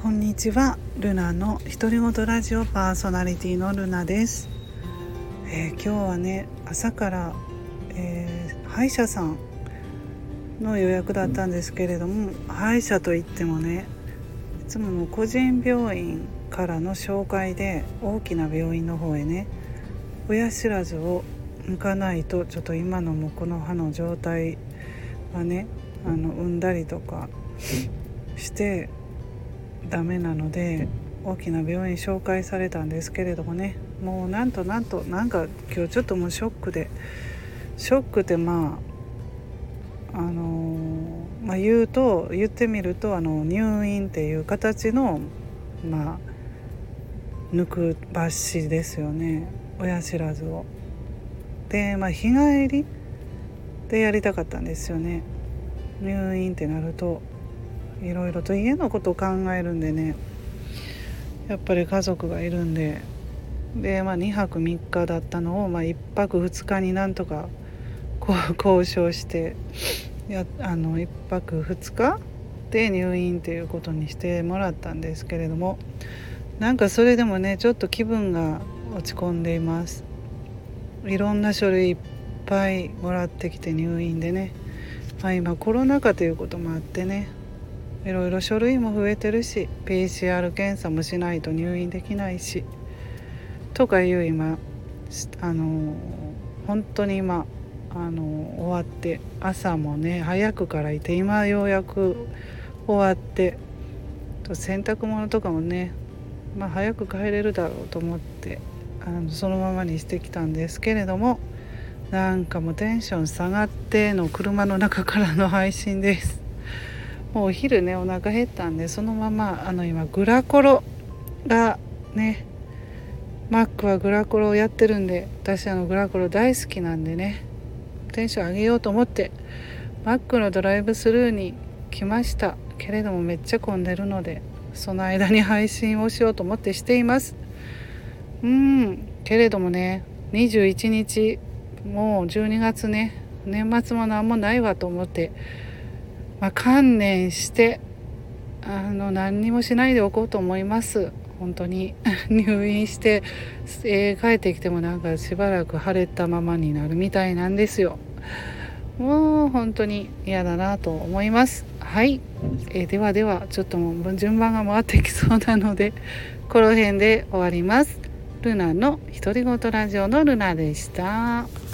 こんにちは。ルナの独り言ラジオパーソナリティのルナです、えー、今日はね朝から、えー、歯医者さんの予約だったんですけれども歯医者といってもねいつもも個人病院からの紹介で大きな病院の方へね親知らずを向かないとちょっと今のもこの歯の状態はねあの産んだりとかしてダメなので大きな病院紹介されたんですけれどもね。もうなんとなんとなんか今日ちょっともうショックでショックってまああの、まあ、言うと言ってみるとあの入院っていう形のまあ抜く抜歯ですよね。親知らずを。でまあ日帰りでやりたかったんですよね。入院ってなると。いろいろと家のことを考えるんでね。やっぱり家族がいるんで。で、まあ、2泊3日だったのを、まあ、1泊2日になんとかこう交渉してやあの1泊2日で入院っていうことにしてもらったんですけれども。なんかそれでもねちょっと気分が落ち込んでいます。いろんな書類いっぱいもらってきて入院でね、まあ、今コロナ禍ということもあってね。いろいろ書類も増えてるし PCR 検査もしないと入院できないしとかいう今あの本当に今あの終わって朝もね早くからいて今ようやく終わって洗濯物とかもね、まあ、早く帰れるだろうと思ってあのそのままにしてきたんですけれどもなんかもうテンション下がっての車の中からの配信です。もうお昼ねお腹減ったんでそのままあの今グラコロがねマックはグラコロをやってるんで私あのグラコロ大好きなんでねテンション上げようと思ってマックのドライブスルーに来ましたけれどもめっちゃ混んでるのでその間に配信をしようと思ってしています。うんけれどもね21日もう12月ね年末も何もないわと思ってまあ、観念してあの何にもしないでおこうと思います。本当に。入院して、えー、帰ってきてもなんかしばらく腫れたままになるみたいなんですよ。もう本当に嫌だなと思います。はい、えー、ではではちょっともう順番が回ってきそうなのでこの辺で終わります。ルナの独り言ラジオのルナでした。